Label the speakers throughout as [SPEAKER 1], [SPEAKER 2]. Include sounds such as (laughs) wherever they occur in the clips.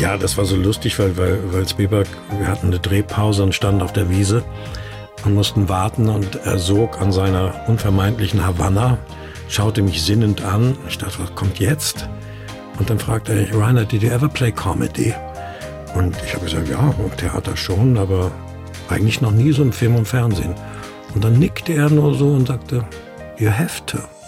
[SPEAKER 1] Ja, das war so lustig, weil, weil, weil Spielberg, wir hatten eine Drehpause und standen auf der Wiese und mussten warten und er sog an seiner unvermeintlichen Havanna, schaute mich sinnend an. Ich dachte, was kommt jetzt? Und dann fragte er, Rainer, did you ever play comedy? Und ich habe gesagt, ja, im Theater schon, aber eigentlich noch nie so im Film und Fernsehen. Und dann nickte er nur so und sagte, you have to.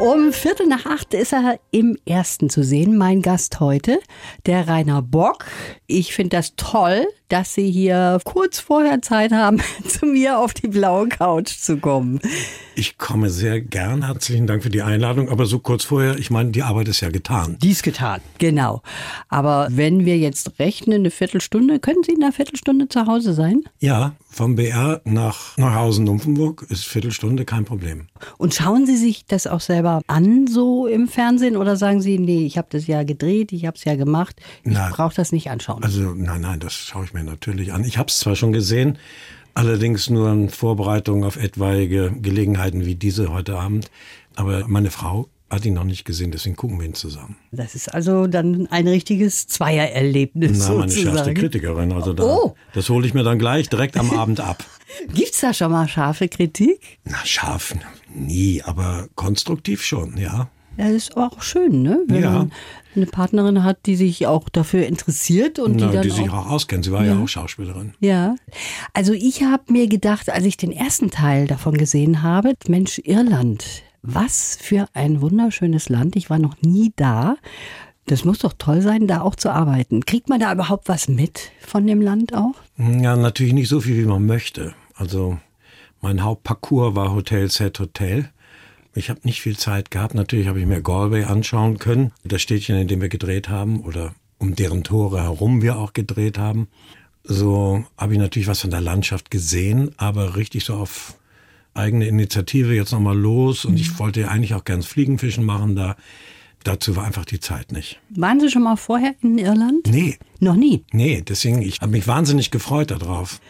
[SPEAKER 2] Um Viertel nach acht ist er im ersten zu sehen. Mein Gast heute, der Rainer Bock. Ich finde das toll, dass Sie hier kurz vorher Zeit haben, (laughs) zu mir auf die blaue Couch zu kommen.
[SPEAKER 1] Ich komme sehr gern. Herzlichen Dank für die Einladung. Aber so kurz vorher, ich meine, die Arbeit ist ja getan.
[SPEAKER 2] Die ist getan, genau. Aber wenn wir jetzt rechnen, eine Viertelstunde, können Sie in einer Viertelstunde zu Hause sein?
[SPEAKER 1] Ja, vom BR nach Neuhausen-Nymphenburg ist Viertelstunde kein Problem.
[SPEAKER 2] Und schauen Sie sich das auch selber an, so im Fernsehen? Oder sagen Sie, nee, ich habe das ja gedreht, ich habe es ja gemacht, ich brauche das nicht anschauen?
[SPEAKER 1] Also nein, nein, das schaue ich mir natürlich an. Ich habe es zwar schon gesehen, allerdings nur in Vorbereitung auf etwaige Gelegenheiten wie diese heute Abend. Aber meine Frau hat ihn noch nicht gesehen, deswegen gucken wir ihn zusammen.
[SPEAKER 2] Das ist also dann ein richtiges Zweiererlebnis.
[SPEAKER 1] Na, meine
[SPEAKER 2] sozusagen.
[SPEAKER 1] schärfste Kritikerin. Also da,
[SPEAKER 2] Oh.
[SPEAKER 1] das hole ich mir dann gleich direkt am Abend ab. (laughs)
[SPEAKER 2] Gibt's da schon mal scharfe Kritik?
[SPEAKER 1] Na, scharf nie, aber konstruktiv schon, ja.
[SPEAKER 2] Ja, das ist aber auch schön, ne? Wenn
[SPEAKER 1] Ja.
[SPEAKER 2] man eine Partnerin hat, die sich auch dafür interessiert und die
[SPEAKER 1] Na,
[SPEAKER 2] dann
[SPEAKER 1] die sich
[SPEAKER 2] auch
[SPEAKER 1] auch auskennt. Sie war ja, auch Schauspielerin.
[SPEAKER 2] Ja, also ich habe mir gedacht, als ich den ersten Teil davon gesehen habe, Mensch, Irland, was für ein wunderschönes Land. Ich war noch nie da. Das muss doch toll sein, da auch zu arbeiten. Kriegt man da überhaupt was mit von dem Land auch?
[SPEAKER 1] Ja, natürlich nicht so viel, wie man möchte. Also mein Hauptparcours war Hotel Set Hotel. Ich habe nicht viel Zeit gehabt. Natürlich habe ich mir Galway anschauen können, das Städtchen, in dem wir gedreht haben oder um deren Tore herum wir auch gedreht haben. So habe ich natürlich was von der Landschaft gesehen, aber richtig so auf eigene Initiative jetzt nochmal los. Und ich wollte ja eigentlich auch gern Fliegenfischen machen da. Dazu war einfach die Zeit nicht.
[SPEAKER 2] Waren Sie schon mal vorher in Irland?
[SPEAKER 1] Nee,
[SPEAKER 2] Noch nie.
[SPEAKER 1] nee, deswegen, ich habe mich wahnsinnig gefreut darauf.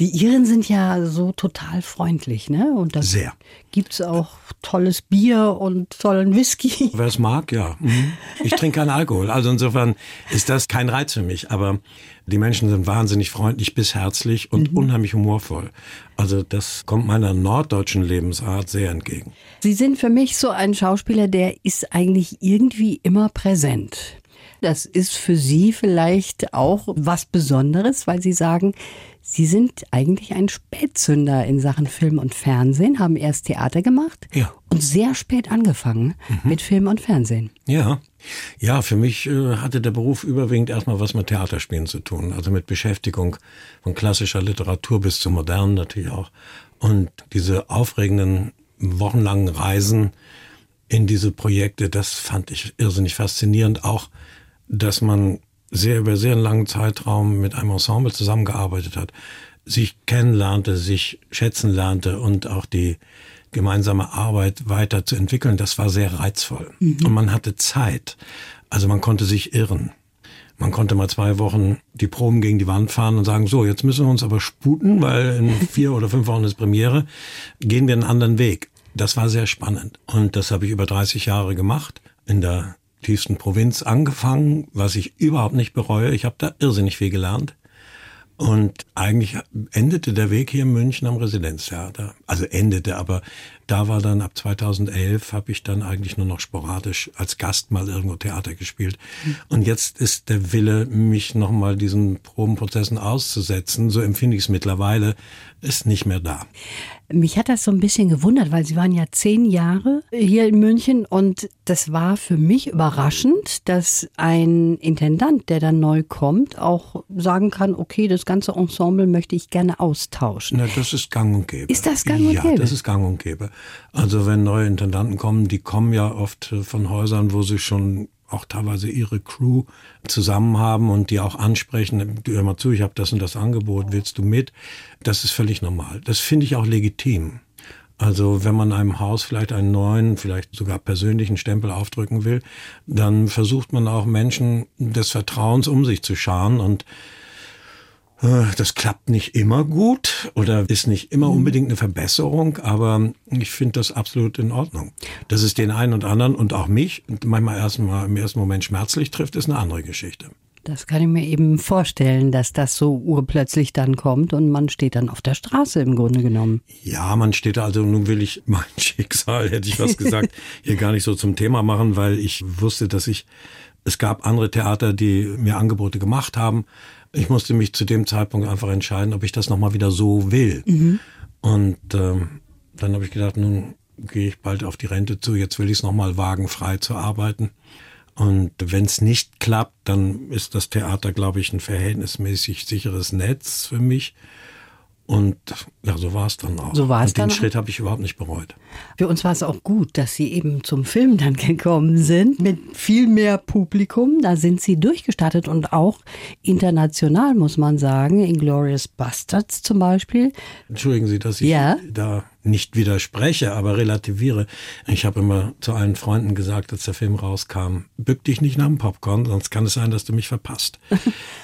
[SPEAKER 2] Die Iren sind ja so total freundlich, ne? Und da
[SPEAKER 1] Sehr.
[SPEAKER 2] gibt's auch tolles Bier und tollen Whisky. (laughs)
[SPEAKER 1] Wer es mag, ja. Mhm. Ich trinke keinen Alkohol. Also insofern ist das kein Reiz für mich. Aber die Menschen sind wahnsinnig freundlich bis herzlich und unheimlich humorvoll. Also das kommt meiner norddeutschen Lebensart sehr entgegen.
[SPEAKER 2] Sie sind für mich so ein Schauspieler, der ist eigentlich irgendwie immer präsent. Das ist für Sie vielleicht auch was Besonderes, weil Sie sagen, Sie sind eigentlich ein Spätzünder in Sachen Film und Fernsehen, haben erst Theater gemacht
[SPEAKER 1] Ja.
[SPEAKER 2] und sehr spät angefangen mit Film und Fernsehen.
[SPEAKER 1] Ja. Ja, für mich äh, hatte der Beruf überwiegend erstmal was mit Theaterspielen zu tun. Also mit Beschäftigung von klassischer Literatur bis zu modernen natürlich auch. Und diese aufregenden wochenlangen Reisen in diese Projekte, das fand ich irrsinnig faszinierend. Auch, dass man sehr über sehr einen langen Zeitraum mit einem Ensemble zusammengearbeitet hat, sich kennenlernte, sich schätzen lernte und auch die gemeinsame Arbeit weiterzuentwickeln, das war sehr reizvoll. Und man hatte Zeit. Also man konnte sich irren. Man konnte mal zwei Wochen die Proben gegen die Wand fahren und sagen, so, jetzt müssen wir uns aber sputen, weil in (laughs) vier oder fünf Wochen ist Premiere, gehen wir einen anderen Weg. Das war sehr spannend. Und das habe ich über 30 Jahre gemacht, in der tiefsten Provinz angefangen, was ich überhaupt nicht bereue. Ich habe da irrsinnig viel gelernt. Und eigentlich endete der Weg hier in München am Residenztheater. Also endete, aber da war dann ab 2011 habe ich dann eigentlich nur noch sporadisch als Gast mal irgendwo Theater gespielt. Und jetzt ist der Wille, mich nochmal diesen Probenprozessen auszusetzen, so empfinde ich es mittlerweile, ist nicht mehr da.
[SPEAKER 2] Mich hat das so ein bisschen gewundert, weil Sie waren ja zehn Jahre hier in München und das war für mich überraschend, dass ein Intendant, der dann neu kommt, auch sagen kann, okay, das ganze Ensemble möchte ich gerne austauschen.
[SPEAKER 1] Na, das ist gang und gäbe.
[SPEAKER 2] Ist das gang und
[SPEAKER 1] ja,
[SPEAKER 2] gäbe?
[SPEAKER 1] das ist gang und gäbe. Also wenn neue Intendanten kommen, die kommen ja oft äh, von Häusern, wo sie schon auch teilweise ihre Crew zusammen haben und die auch ansprechen, hör mal zu, ich habe das und das Angebot, willst du mit? Das ist völlig normal. Das finde ich auch legitim. Also wenn man einem Haus vielleicht einen neuen, vielleicht sogar persönlichen Stempel aufdrücken will, dann versucht man auch Menschen des Vertrauens um sich zu scharen und das klappt nicht immer gut oder ist nicht immer mhm. unbedingt eine Verbesserung, aber ich finde das absolut in Ordnung. Dass es den einen und anderen und auch mich manchmal erstmal im ersten Moment schmerzlich trifft, ist eine andere Geschichte.
[SPEAKER 2] Das kann ich mir eben vorstellen, dass das so urplötzlich dann kommt und man steht dann auf der Straße im Grunde genommen.
[SPEAKER 1] Ja, man steht da, also nun will ich (laughs) mein Schicksal, hätte ich was gesagt, hier gar nicht so zum Thema machen, weil ich wusste, dass ich, es gab andere Theater, die mir Angebote gemacht haben ich musste mich zu dem Zeitpunkt einfach entscheiden, ob ich das nochmal wieder so will. Mhm. Und ähm, dann habe ich gedacht, nun gehe ich bald auf die Rente zu, jetzt will ich es nochmal wagen, frei zu arbeiten. Und wenn es nicht klappt, dann ist das Theater, glaube ich, ein verhältnismäßig sicheres Netz für mich. Und ja, so war es dann auch.
[SPEAKER 2] So war es
[SPEAKER 1] Und den Schritt habe ich überhaupt nicht bereut.
[SPEAKER 2] Für uns war es auch gut, dass Sie eben zum Film dann (laughs) gekommen sind, mit viel mehr Publikum. Da sind Sie durchgestartet und auch international, muss man sagen. Inglorious Bastards zum Beispiel.
[SPEAKER 1] Entschuldigen Sie, dass ich ja? da nicht widerspreche, aber relativiere. Ich habe immer zu allen Freunden gesagt, als der Film rauskam, bück dich nicht nach dem Popcorn, sonst kann es sein, dass du mich verpasst. (laughs)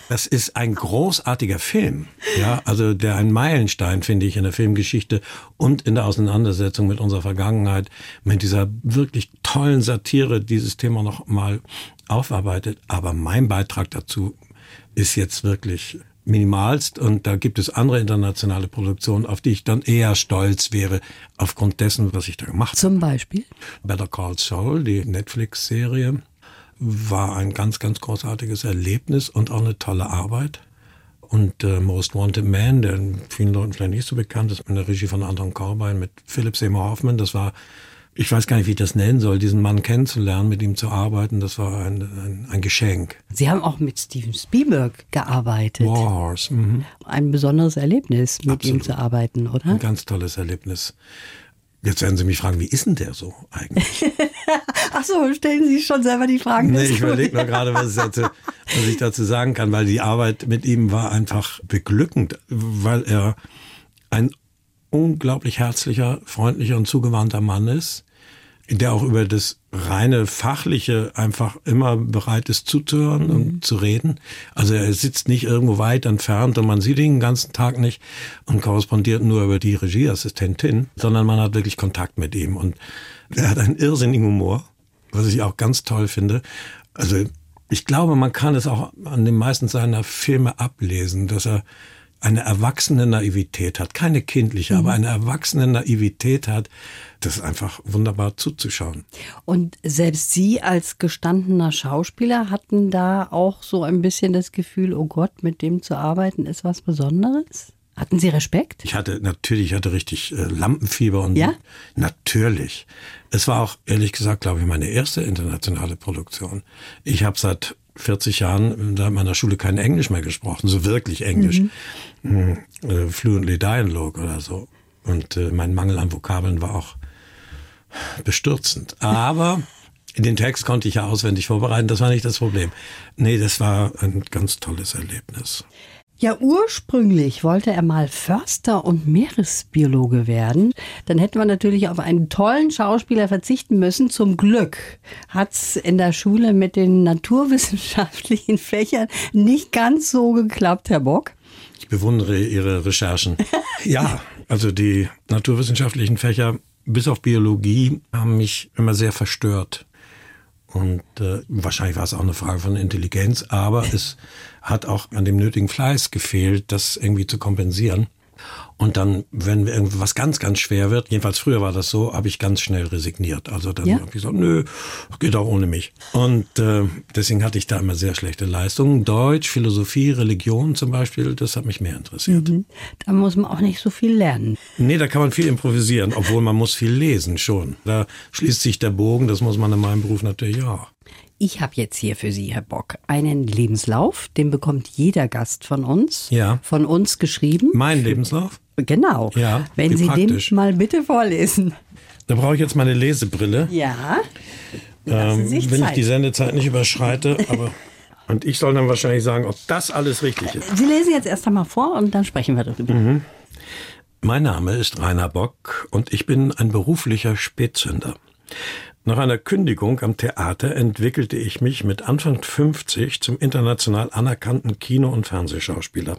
[SPEAKER 1] Das ist ein großartiger Film, ja, also der ein Meilenstein, finde ich, in der Filmgeschichte und in der Auseinandersetzung mit unserer Vergangenheit, mit dieser wirklich tollen Satire dieses Thema noch mal aufarbeitet. Aber mein Beitrag dazu ist jetzt wirklich minimalst und da gibt es andere internationale Produktionen, auf die ich dann eher stolz wäre, aufgrund dessen, was ich da gemacht habe.
[SPEAKER 2] Zum Beispiel?
[SPEAKER 1] Better Call Saul, die Netflix-Serie, war ein ganz, ganz großartiges Erlebnis und auch eine tolle Arbeit. Und äh, Most Wanted Man, der vielen Leuten vielleicht nicht so bekannt ist, in der Regie von Anton Corbijn mit Philip Seymour Hoffman, das war ich weiß gar nicht, wie ich das nennen soll, diesen Mann kennenzulernen, mit ihm zu arbeiten, das war ein, ein, ein Geschenk.
[SPEAKER 2] Sie haben auch mit Steven Spielberg gearbeitet.
[SPEAKER 1] Wars. Mhm.
[SPEAKER 2] Ein besonderes Erlebnis, mit Absolut. ihm zu arbeiten, oder?
[SPEAKER 1] Ein ganz tolles Erlebnis. Jetzt werden Sie mich fragen, wie ist denn der so eigentlich? (laughs)
[SPEAKER 2] Ach so, stellen Sie schon selber die Fragen.
[SPEAKER 1] Nee, ich überlege nur gerade, was ich, dazu, was ich dazu sagen kann, weil die Arbeit mit ihm war einfach beglückend, weil er ein unglaublich herzlicher, freundlicher und zugewandter Mann ist, der auch über das reine Fachliche einfach immer bereit ist zuzuhören mhm. und zu reden. Also er sitzt nicht irgendwo weit entfernt und man sieht ihn den ganzen Tag nicht und korrespondiert nur über die Regieassistentin, sondern man hat wirklich Kontakt mit ihm und er hat einen irrsinnigen Humor, was ich auch ganz toll finde. Also ich glaube, man kann es auch an den meisten seiner Filme ablesen, dass er eine erwachsene Naivität hat, keine kindliche, mhm. aber eine erwachsene Naivität hat, das ist einfach wunderbar zuzuschauen.
[SPEAKER 2] Und selbst Sie als gestandener Schauspieler hatten da auch so ein bisschen das Gefühl, oh Gott, mit dem zu arbeiten ist was Besonderes? Hatten Sie Respekt?
[SPEAKER 1] Ich hatte natürlich, ich hatte richtig äh, Lampenfieber und
[SPEAKER 2] ja?
[SPEAKER 1] natürlich. Es war auch ehrlich gesagt, glaube ich, meine erste internationale Produktion. Ich habe seit 40 Jahren da in meiner Schule kein Englisch mehr gesprochen, so wirklich Englisch. Mhm. Äh, fluently Dialogue oder so. Und äh, mein Mangel an Vokabeln war auch bestürzend. Aber (laughs) den Text konnte ich ja auswendig vorbereiten, das war nicht das Problem. Nee, das war ein ganz tolles Erlebnis.
[SPEAKER 2] Ja, ursprünglich wollte er mal Förster und Meeresbiologe werden. Dann hätte man natürlich auf einen tollen Schauspieler verzichten müssen. Zum Glück hat's in der Schule mit den naturwissenschaftlichen (laughs) Fächern nicht ganz so geklappt, Herr Bock.
[SPEAKER 1] Ich bewundere Ihre Recherchen. (laughs) ja, also die naturwissenschaftlichen Fächer, bis auf Biologie, haben mich immer sehr verstört. Und äh, wahrscheinlich war es auch eine Frage von Intelligenz, aber es hat auch an dem nötigen Fleiß gefehlt, das irgendwie zu kompensieren. Und dann, wenn irgendwas ganz, ganz schwer wird, jedenfalls früher war das so, habe ich ganz schnell resigniert. Also dann ja? habe ich gesagt, nö, geht auch ohne mich. Und äh, deswegen hatte ich da immer sehr schlechte Leistungen. Deutsch, Philosophie, Religion zum Beispiel, das hat mich mehr interessiert. Mhm.
[SPEAKER 2] Da muss man auch nicht so viel lernen.
[SPEAKER 1] Nee, da kann man viel improvisieren, obwohl man muss viel lesen schon. Da schließt sich der Bogen, das muss man in meinem Beruf natürlich auch.
[SPEAKER 2] Ich habe jetzt hier für Sie, Herr Bock, einen Lebenslauf. Den bekommt jeder Gast von uns.
[SPEAKER 1] Ja.
[SPEAKER 2] Von uns geschrieben.
[SPEAKER 1] Mein Lebenslauf?
[SPEAKER 2] Genau.
[SPEAKER 1] Ja.
[SPEAKER 2] Wenn Sie praktisch. den mal bitte vorlesen.
[SPEAKER 1] Da brauche ich jetzt meine Lesebrille.
[SPEAKER 2] Ja.
[SPEAKER 1] ähm, wenn ich die Sendezeit nicht überschreite, aber (laughs) und ich soll dann wahrscheinlich sagen, ob das alles richtig ist.
[SPEAKER 2] Sie lesen jetzt erst einmal vor und dann sprechen wir darüber. Mhm.
[SPEAKER 1] Mein Name ist Rainer Bock und ich bin ein beruflicher Spätzünder. Nach einer Kündigung am Theater entwickelte ich mich mit Anfang 50 zum international anerkannten Kino- und Fernsehschauspieler.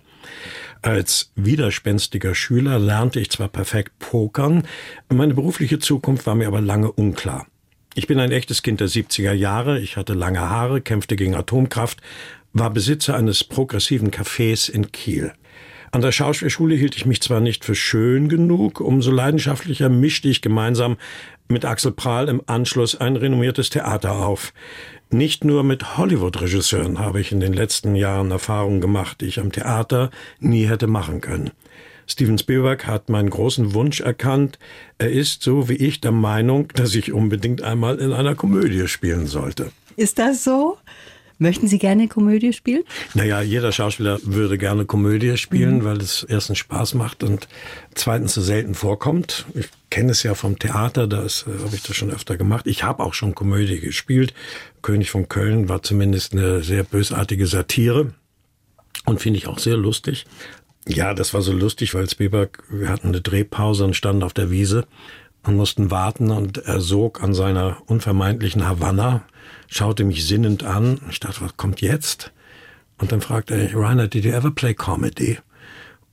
[SPEAKER 1] Als widerspenstiger Schüler lernte ich zwar perfekt pokern, meine berufliche Zukunft war mir aber lange unklar. Ich bin ein echtes Kind der 70er Jahre, ich hatte lange Haare, kämpfte gegen Atomkraft, war Besitzer eines progressiven Cafés in Kiel. An der Schauspielschule hielt ich mich zwar nicht für schön genug, umso leidenschaftlicher mischte ich gemeinsam mit Axel Prahl im Anschluss ein renommiertes Theater auf. Nicht nur mit Hollywood-Regisseuren habe ich in den letzten Jahren Erfahrungen gemacht, die ich am Theater nie hätte machen können. Steven Spielberg hat meinen großen Wunsch erkannt. Er ist, so wie ich, der Meinung, dass ich unbedingt einmal in einer Komödie spielen sollte.
[SPEAKER 2] Ist das so? Möchten Sie gerne Komödie spielen?
[SPEAKER 1] Naja, jeder Schauspieler würde gerne Komödie spielen, mhm. weil es erstens Spaß macht und zweitens so selten vorkommt. Ich kenne es ja vom Theater, da äh, habe ich das schon öfter gemacht. Ich habe auch schon Komödie gespielt. König von Köln war zumindest eine sehr bösartige Satire und finde ich auch sehr lustig. Ja, das war so lustig, weil Spielberg, wir hatten eine Drehpause und standen auf der Wiese und mussten warten und er sog an seiner unvermeintlichen Havanna schaute mich sinnend an. Ich dachte, was kommt jetzt? Und dann fragte er, Rainer, did you ever play comedy?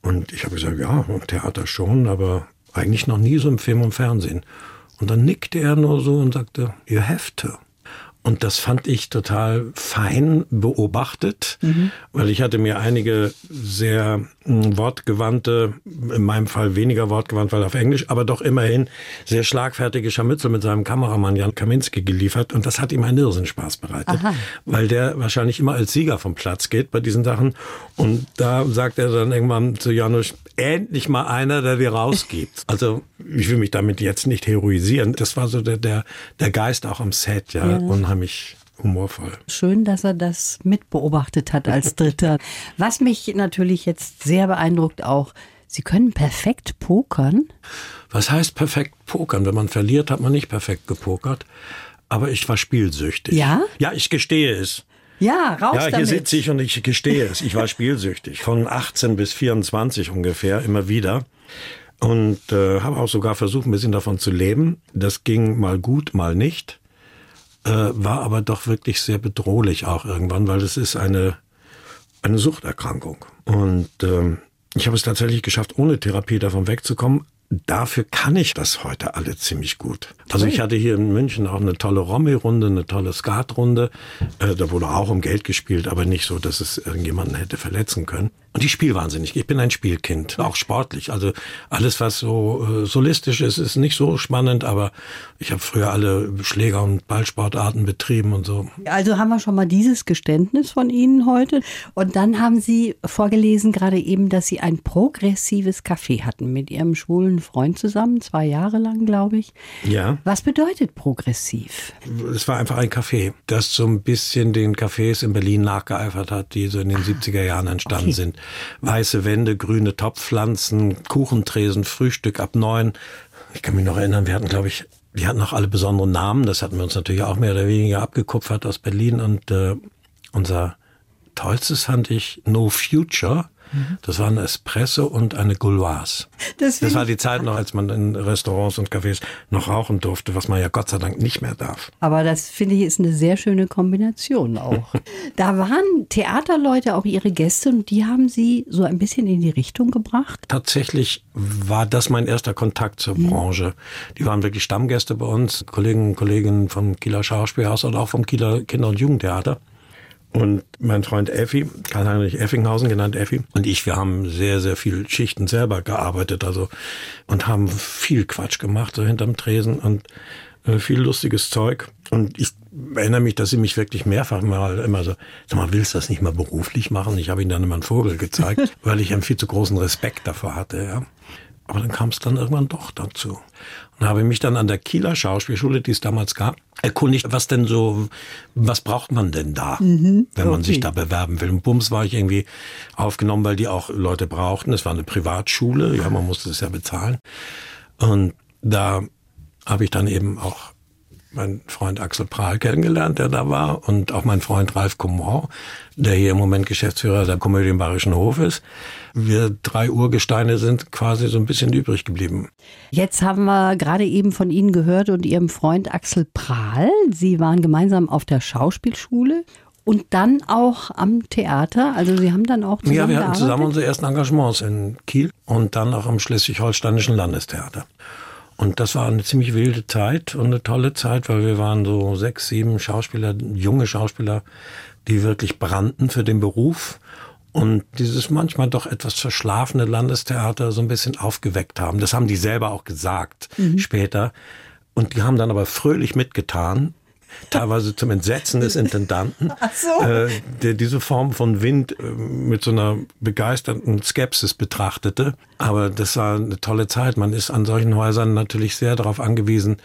[SPEAKER 1] Und ich habe gesagt, ja, im Theater schon, aber eigentlich noch nie so im Film und Fernsehen. Und dann nickte er nur so und sagte, you have to. Und das fand ich total fein beobachtet, mhm. weil ich hatte mir einige sehr hm, wortgewandte, in meinem Fall weniger wortgewandt, weil auf Englisch, aber doch immerhin sehr schlagfertige Scharmützel mit seinem Kameramann Jan Kaminski geliefert und das hat ihm einen Irrsinnspaß bereitet, Aha. weil der wahrscheinlich immer als Sieger vom Platz geht bei diesen Sachen und da sagt er dann irgendwann zu Janusz, endlich mal einer, der dir rausgibt. (laughs) Also ich will mich damit jetzt nicht heroisieren. Das war so der, der, der Geist auch am Set, ja, ja. Unheimlich humorvoll.
[SPEAKER 2] Schön, dass er das mitbeobachtet hat als (laughs) Dritter. Was mich natürlich jetzt sehr beeindruckt auch, Sie können perfekt pokern.
[SPEAKER 1] Was heißt perfekt pokern? Wenn man verliert, hat man nicht perfekt gepokert. Aber ich war spielsüchtig.
[SPEAKER 2] Ja?
[SPEAKER 1] Ja, ich gestehe es.
[SPEAKER 2] Ja, raus
[SPEAKER 1] Ja, hier
[SPEAKER 2] damit.
[SPEAKER 1] sitze ich und ich gestehe es. Ich war (laughs) spielsüchtig. Von 18 bis 24 ungefähr, immer wieder. Und äh, habe auch sogar versucht, ein bisschen davon zu leben. Das ging mal gut, mal nicht. Äh, war aber doch wirklich sehr bedrohlich auch irgendwann, weil es ist eine, eine Suchterkrankung. Und ähm, ich habe es tatsächlich geschafft, ohne Therapie davon wegzukommen. Dafür kann ich das heute alle ziemlich gut. Also ich hatte hier in München auch eine tolle Romy-Runde, eine tolle Skat-Runde. Äh, da wurde auch um Geld gespielt, aber nicht so, dass es irgendjemanden hätte verletzen können. Und ich spiele wahnsinnig. Ich bin ein Spielkind, auch sportlich. Also alles, was so äh, solistisch ist, ist nicht so spannend, aber ich habe früher alle Schläger- und Ballsportarten betrieben und so.
[SPEAKER 2] Also haben wir schon mal dieses Geständnis von Ihnen heute. Und dann haben Sie vorgelesen gerade eben, dass Sie ein progressives Café hatten mit Ihrem schwulen Freund zusammen, zwei Jahre lang, glaube ich.
[SPEAKER 1] Ja.
[SPEAKER 2] Was bedeutet progressiv?
[SPEAKER 1] Es war einfach ein Café, das so ein bisschen den Cafés in Berlin nachgeeifert hat, die so in den ah, 70er Jahren entstanden okay. sind. Weiße Wände, grüne Topfpflanzen, Kuchentresen, Frühstück ab neun. Ich kann mich noch erinnern, wir hatten, glaube ich, die hatten auch alle besonderen Namen. Das hatten wir uns natürlich auch mehr oder weniger abgekupfert aus Berlin. Und äh, unser tollstes fand ich No Future. Das war ein Espresso und eine Gauloise. Das, das war die Zeit noch, als man in Restaurants und Cafés noch rauchen durfte, was man ja Gott sei Dank nicht mehr darf.
[SPEAKER 2] Aber das finde ich ist eine sehr schöne Kombination auch. (laughs) da waren Theaterleute auch ihre Gäste und die haben sie so ein bisschen in die Richtung gebracht.
[SPEAKER 1] Tatsächlich war das mein erster Kontakt zur mhm. Branche. Die waren wirklich Stammgäste bei uns, Kollegen und Kolleginnen vom Kieler Schauspielhaus und auch vom Kieler Kinder- und Jugendtheater. Und mein Freund Effi, Karl-Heinrich Effingshausen, genannt Effi, und ich, wir haben sehr, sehr viel Schichten selber gearbeitet, also, und haben viel Quatsch gemacht, so hinterm Tresen und äh, viel lustiges Zeug. Und ich erinnere mich, dass sie mich wirklich mehrfach mal immer so, sag mal, willst du das nicht mal beruflich machen? Ich habe ihnen dann immer einen Vogel gezeigt, (laughs) weil ich einen viel zu großen Respekt davor hatte, ja. Aber dann kam es dann irgendwann doch dazu. Und habe mich dann an der Kieler Schauspielschule, die es damals gab, erkundigt, was denn so, was braucht man denn da, mhm, wenn man okay. sich da bewerben will. Und Bums war ich irgendwie aufgenommen, weil die auch Leute brauchten. Es war eine Privatschule, ja, man musste es ja bezahlen. Und da habe ich dann eben auch meinen Freund Axel Prahl kennengelernt, der da war, und auch mein Freund Ralf Coumont, der hier im Moment Geschäftsführer der Komödie im Bayerischen Hof ist. Wir drei Urgesteine sind quasi so ein bisschen übrig geblieben.
[SPEAKER 2] Jetzt haben wir gerade eben von Ihnen gehört und Ihrem Freund Axel Prahl. Sie waren gemeinsam auf der Schauspielschule und dann auch am Theater. Also Sie haben dann auch zusammen
[SPEAKER 1] Ja, wir hatten
[SPEAKER 2] gearbeitet?
[SPEAKER 1] zusammen unsere ersten Engagements in Kiel und dann auch am Schleswig-Holsteinischen Landestheater. Und das war eine ziemlich wilde Zeit und eine tolle Zeit, weil wir waren so sechs, sieben Schauspieler, junge Schauspieler, die wirklich brannten für den Beruf und dieses manchmal doch etwas verschlafene Landestheater so ein bisschen aufgeweckt haben. Das haben die selber auch gesagt später. Und die haben dann aber fröhlich mitgetan, teilweise zum Entsetzen des Intendanten, (laughs) äh, der diese Form von Wind äh, mit so einer begeisterten Skepsis betrachtete. Aber das war eine tolle Zeit. Man ist an solchen Häusern natürlich sehr darauf angewiesen,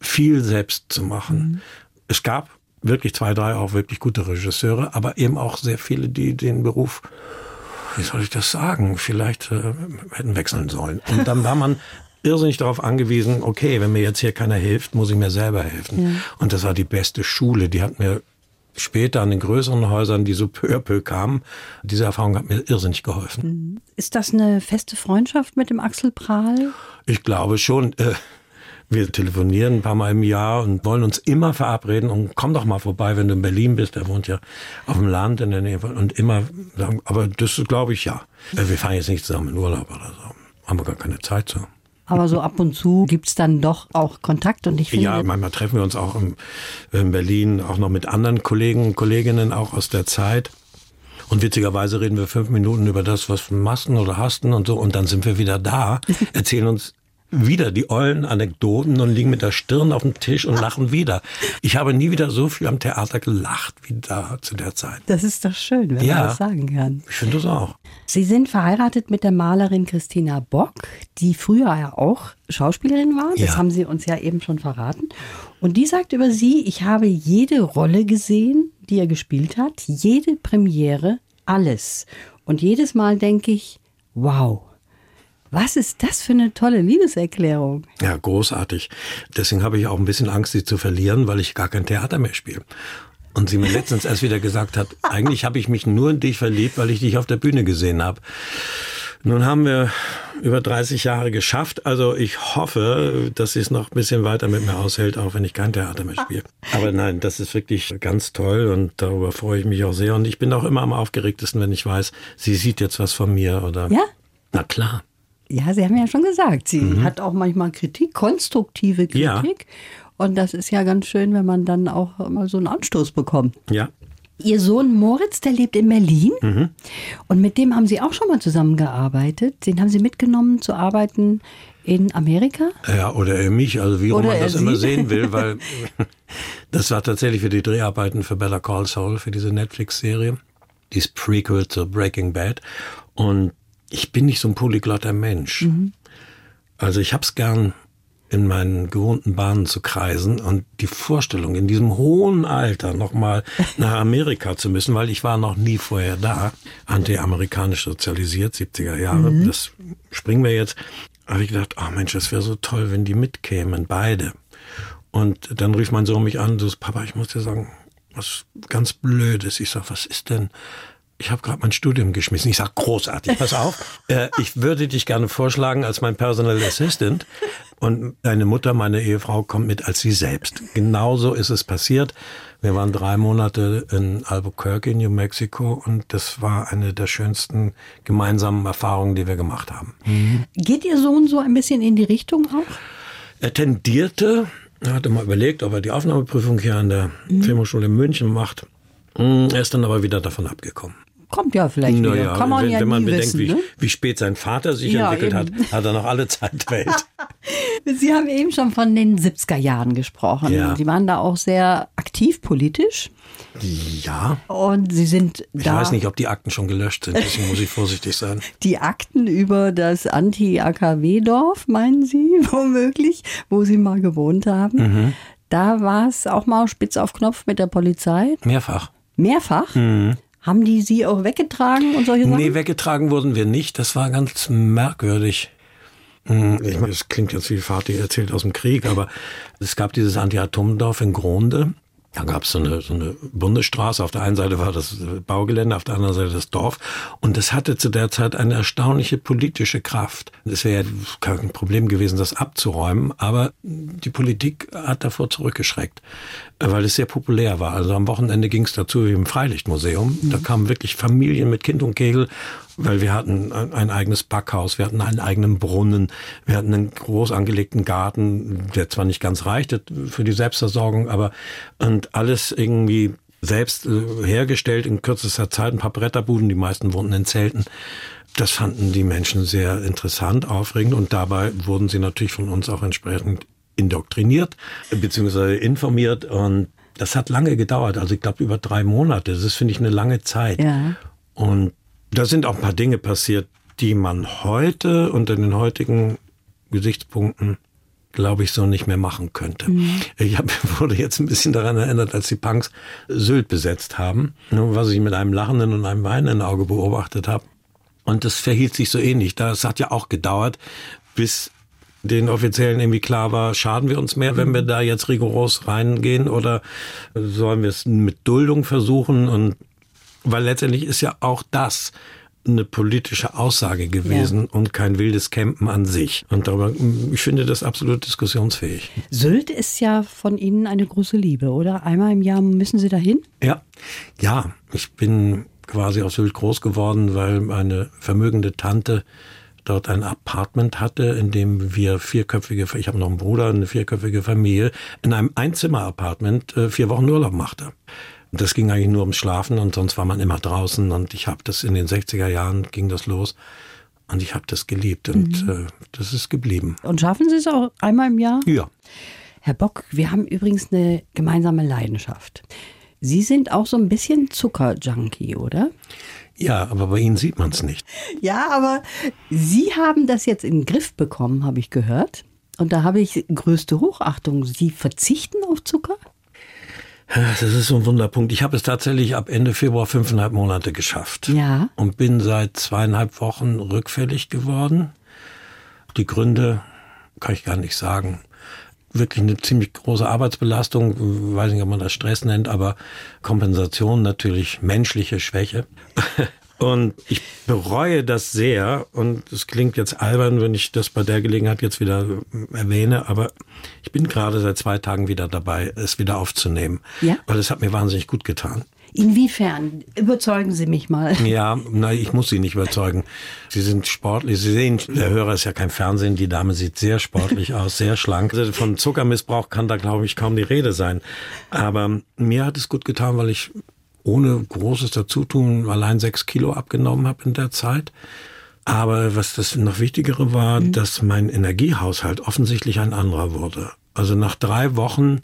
[SPEAKER 1] viel selbst zu machen. Es gab wirklich zwei, drei auch wirklich gute Regisseure, aber eben auch sehr viele, die den Beruf wie soll ich das sagen, vielleicht äh, hätten wechseln sollen. Und dann war man irrsinnig darauf angewiesen, okay, wenn mir jetzt hier keiner hilft, muss ich mir selber helfen. Und das war die beste Schule. Die hat mir später an den größeren Häusern, die so peu à peu kamen, diese Erfahrung hat mir irrsinnig geholfen.
[SPEAKER 2] Ist das eine feste Freundschaft mit dem Axel Prahl?
[SPEAKER 1] Ich glaube schon. Äh, wir telefonieren ein paar Mal im Jahr und wollen uns immer verabreden und komm doch mal vorbei, wenn du in Berlin bist. Er wohnt ja auf dem Land in der Nähe von, und immer sagen, aber das glaube ich ja. Äh, Wir fahren jetzt nicht zusammen in Urlaub oder so. Haben wir gar keine Zeit zu.
[SPEAKER 2] Aber so ab und zu gibt's dann doch auch Kontakt und ich finde,
[SPEAKER 1] Ja, manchmal treffen wir uns auch in, in Berlin, auch noch mit anderen Kollegen und Kolleginnen auch aus der Zeit. Und witzigerweise reden wir fünf Minuten über das, was wir masten oder hasten und so. Und dann sind wir wieder da, (laughs) erzählen uns wieder die ollen Anekdoten und liegen mit der Stirn auf dem Tisch und lachen wieder. Ich habe nie wieder so viel am Theater gelacht wie da zu der Zeit.
[SPEAKER 2] das ist doch schön, wenn
[SPEAKER 1] Ja.
[SPEAKER 2] man das sagen kann.
[SPEAKER 1] Ich finde das auch.
[SPEAKER 2] Sie sind verheiratet mit der Malerin Christina Bock, die früher ja auch Schauspielerin war. Das
[SPEAKER 1] Ja.
[SPEAKER 2] haben Sie uns ja eben schon verraten. Und die sagt über Sie, ich habe jede Rolle gesehen, die er gespielt hat, jede Premiere, alles. Und jedes Mal denke ich, wow, was ist das für eine tolle Liebeserklärung?
[SPEAKER 1] Ja, großartig. Deswegen habe ich auch ein bisschen Angst, sie zu verlieren, weil ich gar kein Theater mehr spiele. Und sie mir letztens erst wieder gesagt hat, (laughs) eigentlich habe ich mich nur in dich verliebt, weil ich dich auf der Bühne gesehen habe. Nun haben wir über 30 Jahre geschafft. Also ich hoffe, dass sie es noch ein bisschen weiter mit mir aushält, auch wenn ich kein Theater mehr spiele. (laughs) Aber nein, das ist wirklich ganz toll und darüber freue ich mich auch sehr. Und ich bin auch immer am aufgeregtesten, wenn ich weiß, sie sieht jetzt was von mir oder.
[SPEAKER 2] Ja?
[SPEAKER 1] Na klar.
[SPEAKER 2] Ja, Sie haben ja schon gesagt, sie hat auch manchmal Kritik, konstruktive Kritik.
[SPEAKER 1] Mhm. Ja.
[SPEAKER 2] Und das ist ja ganz schön, wenn man dann auch mal so einen Anstoß bekommt.
[SPEAKER 1] Ja.
[SPEAKER 2] Ihr Sohn Moritz, der lebt in Berlin.
[SPEAKER 1] Mhm.
[SPEAKER 2] Und mit dem haben Sie auch schon mal zusammengearbeitet. Den haben Sie mitgenommen zu arbeiten in Amerika.
[SPEAKER 1] Ja, oder er mich, also wie
[SPEAKER 2] Oder
[SPEAKER 1] man das immer sehen will, (laughs) weil das war tatsächlich für die Dreharbeiten für Better Call Saul, für diese Netflix-Serie, dieses Prequel zu Breaking Bad. Und ich bin nicht so ein polyglotter Mensch. Also ich hab's gern, in meinen gewohnten Bahnen zu kreisen und die Vorstellung, in diesem hohen Alter nochmal (laughs) nach Amerika zu müssen, weil ich war noch nie vorher da, anti-amerikanisch sozialisiert, 70er Jahre, das springen wir jetzt, habe ich gedacht, oh Mensch, das wäre so toll, wenn die mitkämen, beide. Und dann rief mein Sohn mich an, du, Papa, ich muss dir sagen, was ganz Blödes. Ich sag, was ist denn? Ich habe gerade mein Studium geschmissen. Ich sag, großartig, pass auf. (laughs) äh, ich würde dich gerne vorschlagen als mein Personal Assistant. Und deine Mutter, meine Ehefrau, kommt mit als sie selbst. Genauso ist es passiert. Wir waren drei Monate in Albuquerque, New Mexico, und das war eine der schönsten gemeinsamen Erfahrungen, die wir gemacht haben.
[SPEAKER 2] Geht Ihr Sohn so ein bisschen in die Richtung auch?
[SPEAKER 1] Er tendierte, er hatte mal überlegt, ob er die Aufnahmeprüfung hier an der Filmhochschule in München macht. Mm, Er ist dann aber wieder davon abgekommen.
[SPEAKER 2] Kommt ja vielleicht wieder.
[SPEAKER 1] Naja,
[SPEAKER 2] Kann man
[SPEAKER 1] wenn,
[SPEAKER 2] ja
[SPEAKER 1] wenn man bedenkt,
[SPEAKER 2] wissen,
[SPEAKER 1] wie,
[SPEAKER 2] ne?
[SPEAKER 1] wie spät sein Vater sich
[SPEAKER 2] Ja,
[SPEAKER 1] entwickelt
[SPEAKER 2] eben.
[SPEAKER 1] hat, hat er noch alle Zeit der Welt. (laughs)
[SPEAKER 2] Sie haben eben schon von den 70er Jahren gesprochen.
[SPEAKER 1] Ja.
[SPEAKER 2] Sie waren da auch sehr aktiv politisch.
[SPEAKER 1] Ja,
[SPEAKER 2] Und Sie sind
[SPEAKER 1] ich
[SPEAKER 2] da.
[SPEAKER 1] weiß nicht, ob die Akten schon gelöscht sind, deswegen muss ich vorsichtig sein. (laughs)
[SPEAKER 2] Die Akten über das Anti-AKW-Dorf, meinen Sie, (laughs) womöglich, wo Sie mal gewohnt haben.
[SPEAKER 1] Mhm.
[SPEAKER 2] Da war es auch mal spitz auf Knopf mit der Polizei.
[SPEAKER 1] Mehrfach.
[SPEAKER 2] Mehrfach. Haben die Sie auch weggetragen und solche Sachen?
[SPEAKER 1] Nee, weggetragen wurden wir nicht. Das war ganz merkwürdig. Hm, ich meine, es klingt jetzt wie Vati erzählt aus dem Krieg, aber es gab dieses Anti-Atom-Dorf in Gronde da gab es so eine, so eine Bundesstraße. Auf der einen Seite war das Baugelände, auf der anderen Seite das Dorf. Und das hatte zu der Zeit eine erstaunliche politische Kraft. Es wäre kein Problem gewesen, das abzuräumen, aber die Politik hat davor zurückgeschreckt, weil es sehr populär war. Also am Wochenende ging es dazu wie im Freilichtmuseum. Da kamen wirklich Familien mit Kind und Kegel weil wir hatten ein eigenes Backhaus, wir hatten einen eigenen Brunnen, wir hatten einen groß angelegten Garten, der zwar nicht ganz reichte für die Selbstversorgung, aber und alles irgendwie selbst äh, hergestellt in kürzester Zeit, ein paar Bretterbuden, die meisten wohnten in Zelten. Das fanden die Menschen sehr interessant, aufregend und dabei wurden sie natürlich von uns auch entsprechend indoktriniert beziehungsweise informiert und das hat lange gedauert, also ich glaube über drei Monate. Das ist, finde ich, eine lange Zeit. Ja. Und da sind auch ein paar Dinge passiert, die man heute unter den heutigen Gesichtspunkten glaube ich, so nicht mehr machen könnte. Mhm. Ich hab, (laughs) wurde jetzt ein bisschen daran erinnert, als die Punks Sylt besetzt haben, was ich mit einem lachenden und einem weinenden Auge beobachtet habe. Und das verhielt sich so ähnlich. Das hat ja auch gedauert, bis den Offiziellen irgendwie klar war, schaden wir uns mehr, wenn wir da jetzt rigoros reingehen oder sollen wir es mit Duldung versuchen und weil letztendlich ist ja auch das eine politische Aussage gewesen ja. und kein wildes Campen an sich. Und darüber, ich finde das absolut diskussionsfähig.
[SPEAKER 2] Sylt ist ja von Ihnen eine große Liebe, oder? Einmal im Jahr müssen Sie dahin?
[SPEAKER 1] Ja, ja. Ich bin quasi auf Sylt groß geworden, weil meine vermögende Tante dort ein Apartment hatte, in dem wir vierköpfige, ich habe noch einen Bruder, eine vierköpfige Familie, in einem Einzimmer-Apartment äh, vier Wochen Urlaub machte. Das ging eigentlich nur ums Schlafen und sonst war man immer draußen und ich habe das in den 60er Jahren ging das los und ich habe das geliebt und mhm. äh, das ist geblieben.
[SPEAKER 2] Und schaffen Sie es auch einmal im Jahr?
[SPEAKER 1] Ja.
[SPEAKER 2] Herr Bock, wir haben übrigens eine gemeinsame Leidenschaft. Sie sind auch so ein bisschen Zuckerjunkie, oder?
[SPEAKER 1] Ja, aber bei Ihnen sieht man es nicht. (laughs)
[SPEAKER 2] Ja, aber Sie haben das jetzt in den Griff bekommen, habe ich gehört. Und da habe ich größte Hochachtung. Sie verzichten auf Zucker?
[SPEAKER 1] Das ist so ein Wunderpunkt. Ich habe es tatsächlich ab Ende Februar fünfeinhalb Monate geschafft. Ja. Und bin seit zweieinhalb Wochen rückfällig geworden. Die Gründe kann ich gar nicht sagen. Wirklich eine ziemlich große Arbeitsbelastung, weiß nicht, ob man das Stress nennt, aber Kompensation natürlich menschliche Schwäche. Und ich bereue das sehr. Und es klingt jetzt albern, wenn ich das bei der Gelegenheit jetzt wieder erwähne, aber ich bin gerade seit zwei Tagen wieder dabei, es wieder aufzunehmen. Ja. Weil es hat mir wahnsinnig gut getan.
[SPEAKER 2] Inwiefern? Überzeugen Sie mich mal. (laughs)
[SPEAKER 1] Ja, nein, ich muss Sie nicht überzeugen. Sie sind sportlich. Sie sehen, der Hörer ist ja kein Fernsehen. Die Dame sieht sehr sportlich (laughs) aus, sehr schlank. Also von Zuckermissbrauch kann da, glaube ich, kaum die Rede sein. Aber mir hat es gut getan, weil ich ohne großes Dazutun allein sechs Kilo abgenommen habe in der Zeit. Aber was das noch Wichtigere war, mhm. dass mein Energiehaushalt offensichtlich ein anderer wurde. Also nach drei Wochen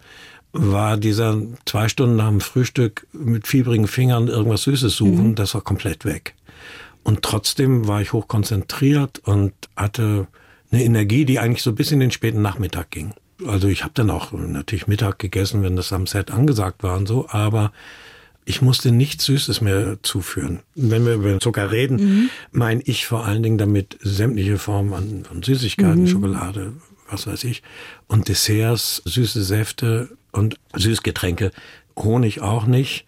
[SPEAKER 1] war dieser zwei Stunden nach dem Frühstück mit fiebrigen Fingern irgendwas Süßes suchen, mhm. das war komplett weg. Und trotzdem war ich hochkonzentriert und hatte eine Energie, die eigentlich so bis in den späten Nachmittag ging. Also ich habe dann auch natürlich Mittag gegessen, wenn das am Set angesagt war und so, aber ich musste nichts Süßes mehr zuführen. Wenn wir über Zucker reden, mhm. meine ich vor allen Dingen damit sämtliche Formen von Süßigkeiten, mhm. Schokolade, was weiß ich, und Desserts, süße Säfte und Süßgetränke. Honig auch nicht.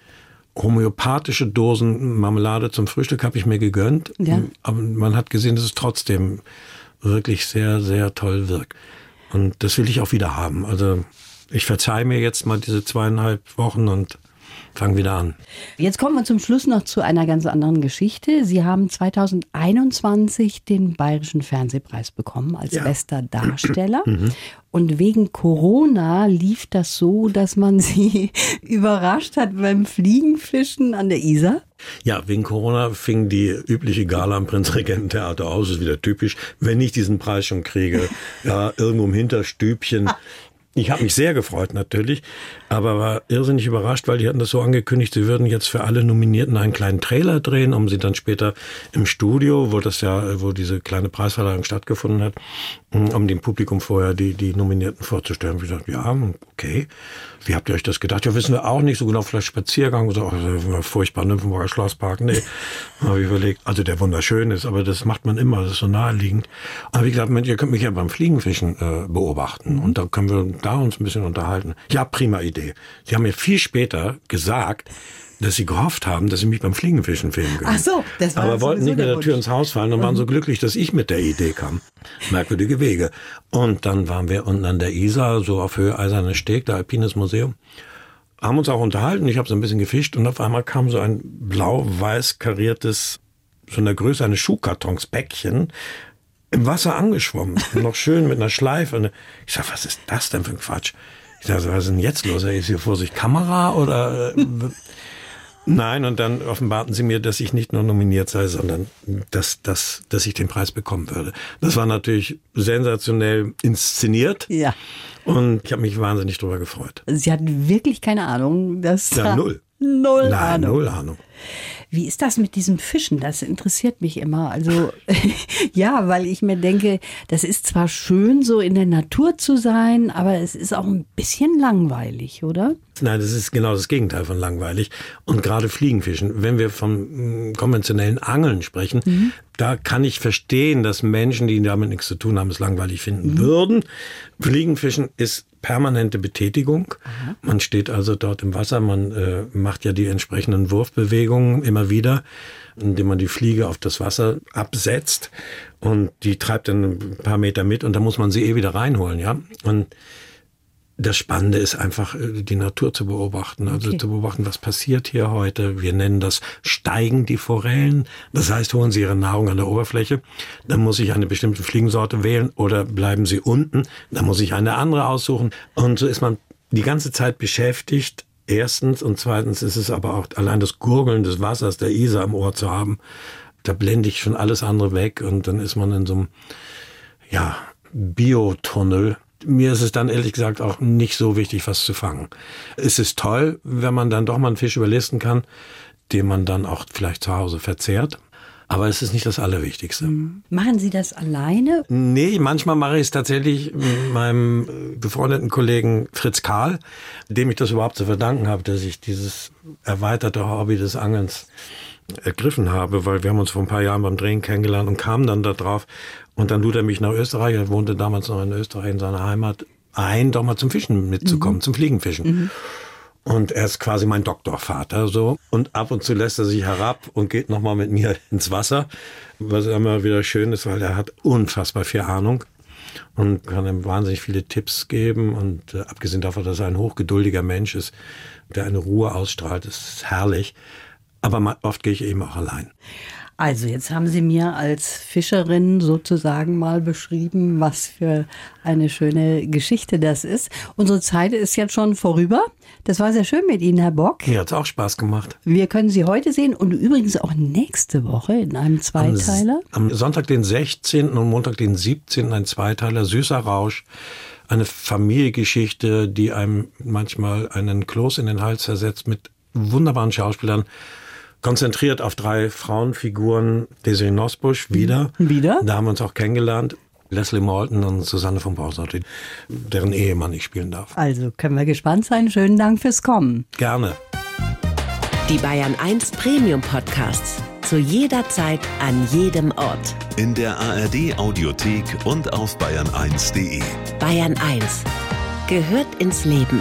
[SPEAKER 1] Homöopathische Dosen Marmelade zum Frühstück habe ich mir gegönnt. Ja. Aber man hat gesehen, dass es trotzdem wirklich sehr, sehr toll wirkt. Und das will ich auch wieder haben. Also ich verzeihe mir jetzt mal diese zweieinhalb Wochen und Fang wieder an.
[SPEAKER 2] Jetzt kommen wir zum Schluss noch zu einer ganz anderen Geschichte. Sie haben 2021 den Bayerischen Fernsehpreis bekommen als ja. bester Darsteller. (clears throat) Mhm. Und wegen Corona lief das so, dass man (laughs) sie überrascht hat beim Fliegenfischen an der Isar.
[SPEAKER 1] Ja, wegen Corona fing die übliche Gala am Prinzregententheater aus. Das ist wieder typisch. Wenn ich diesen Preis schon kriege, (laughs) ja, irgendwo im Hinterstübchen (laughs) Ich habe mich sehr gefreut natürlich, aber war irrsinnig überrascht, weil die hatten das so angekündigt, sie würden jetzt für alle Nominierten einen kleinen Trailer drehen, um sie dann später im Studio, wo das ja, wo diese kleine Preisverleihung stattgefunden hat, um dem Publikum vorher die, die Nominierten vorzustellen. Ich dachte, ja, okay. Wie habt ihr euch das gedacht? Ja, wissen wir auch nicht so genau. Vielleicht Spaziergang oder so. furchtbar, Nymphenburger Schlosspark. Nee, (laughs) habe ich überlegt. Also der wunderschön ist, aber das macht man immer. Das ist so naheliegend. Aber wie gesagt, ihr könnt mich ja beim Fliegenfischen äh, beobachten und da können wir da uns ein bisschen unterhalten. Ja, prima Idee. Sie haben mir viel später gesagt, dass sie gehofft haben, dass sie mich beim Fliegenfischen filmen können.
[SPEAKER 2] Ach so, das war
[SPEAKER 1] Aber wollten nicht mit der
[SPEAKER 2] Wunsch.
[SPEAKER 1] Tür ins Haus fallen und waren so glücklich, dass ich mit der Idee kam. Merkwürdige Wege. Und dann waren wir unten an der Isar, so auf Höhe Eiserner Steg, der Alpines Museum. Haben uns auch unterhalten, ich habe so ein bisschen gefischt und auf einmal kam so ein blau-weiß kariertes, so in der Größe eines Schuhkartons-Päckchen im Wasser angeschwommen. Noch schön mit einer Schleife. Ich sag, was ist das denn für ein Quatsch? Ich sag, was ist denn jetzt los? Ist hier vor sich Kamera oder? Äh, Nein, und dann offenbarten sie mir, dass ich nicht nur nominiert sei, sondern dass, dass, dass ich den Preis bekommen würde. Das war natürlich sensationell inszeniert.
[SPEAKER 2] Ja.
[SPEAKER 1] Und ich habe mich wahnsinnig darüber gefreut.
[SPEAKER 2] Sie hatten wirklich keine Ahnung, dass
[SPEAKER 1] Ja, null.
[SPEAKER 2] Null
[SPEAKER 1] Nein,
[SPEAKER 2] Ahnung.
[SPEAKER 1] null Ahnung.
[SPEAKER 2] Wie ist das mit diesem Fischen? Das interessiert mich immer. Also (laughs) ja, weil ich mir denke, das ist zwar schön, so in der Natur zu sein, aber es ist auch ein bisschen langweilig, oder?
[SPEAKER 1] Nein, das ist genau das Gegenteil von langweilig. Und gerade Fliegenfischen, wenn wir vom mm, konventionellen Angeln sprechen, da kann ich verstehen, dass Menschen, die damit nichts zu tun haben, es langweilig finden würden. Fliegenfischen ist permanente Betätigung. Man steht also dort im Wasser, man äh, macht ja die entsprechenden Wurfbewegungen immer wieder, indem man die Fliege auf das Wasser absetzt und die treibt dann ein paar Meter mit und dann muss man sie eh wieder reinholen, ja. Und das Spannende ist einfach, äh, die Natur zu beobachten. Also
[SPEAKER 2] Okay.
[SPEAKER 1] zu beobachten, was passiert hier heute. Wir nennen das Steigen die Forellen. Das heißt, holen sie ihre Nahrung an der Oberfläche. Dann muss ich eine bestimmte Fliegensorte wählen oder bleiben sie unten. Dann muss ich eine andere aussuchen. Und so ist man die ganze Zeit beschäftigt. Erstens und zweitens ist es aber auch allein das Gurgeln des Wassers der Isar im Ohr zu haben. Da blende ich schon alles andere weg und dann ist man in so einem ja, Biotunnel. Mir ist es dann ehrlich gesagt auch nicht so wichtig, was zu fangen. Es ist toll, wenn man dann doch mal einen Fisch überlisten kann, den man dann auch vielleicht zu Hause verzehrt. Aber es ist nicht das Allerwichtigste.
[SPEAKER 2] Machen Sie das alleine?
[SPEAKER 1] Nee, manchmal mache ich es tatsächlich mit meinem äh, befreundeten Kollegen Fritz Karl, dem ich das überhaupt zu verdanken habe, dass ich dieses erweiterte Hobby des Angelns ergriffen habe, weil wir haben uns vor ein paar Jahren beim Drehen kennengelernt und kamen dann da drauf. Und dann lud er mich nach Österreich, er wohnte damals noch in Österreich in seiner Heimat, ein, doch mal zum Fischen mitzukommen, zum Fliegenfischen. Und er ist quasi mein Doktorvater so. Und ab und zu lässt er sich herab und geht nochmal mit mir ins Wasser. Was immer wieder schön ist, weil er hat unfassbar viel Ahnung und kann ihm wahnsinnig viele Tipps geben. Und äh, abgesehen davon, dass er ein hochgeduldiger Mensch ist, der eine Ruhe ausstrahlt, ist herrlich. Aber oft gehe ich eben auch allein.
[SPEAKER 2] Also jetzt haben Sie mir als Fischerin sozusagen mal beschrieben, was für eine schöne Geschichte das ist. Unsere Zeit ist jetzt schon vorüber. Das war sehr schön mit Ihnen, Herr Bock.
[SPEAKER 1] Mir hat's auch Spaß gemacht.
[SPEAKER 2] Wir können Sie heute sehen und übrigens auch nächste Woche in einem Zweiteiler.
[SPEAKER 1] Am Sonntag, den 16. und Montag, den 17. ein Zweiteiler, Süßer Rausch. Eine Familiengeschichte, die einem manchmal einen Kloß in den Hals zersetzt mit wunderbaren Schauspielern. Konzentriert auf drei Frauenfiguren. Desiree Nosbusch wieder.
[SPEAKER 2] Wieder?
[SPEAKER 1] Da haben wir uns auch kennengelernt. Leslie Morton und Susanne von Bausotti, deren Ehemann ich spielen darf.
[SPEAKER 2] Also können wir gespannt sein. Schönen Dank fürs Kommen.
[SPEAKER 1] Gerne.
[SPEAKER 3] Die Bayern 1 Premium Podcasts. Zu jeder Zeit, an jedem Ort.
[SPEAKER 4] In der ARD Audiothek und auf bayern1.de.
[SPEAKER 3] Bayern 1 gehört ins Leben.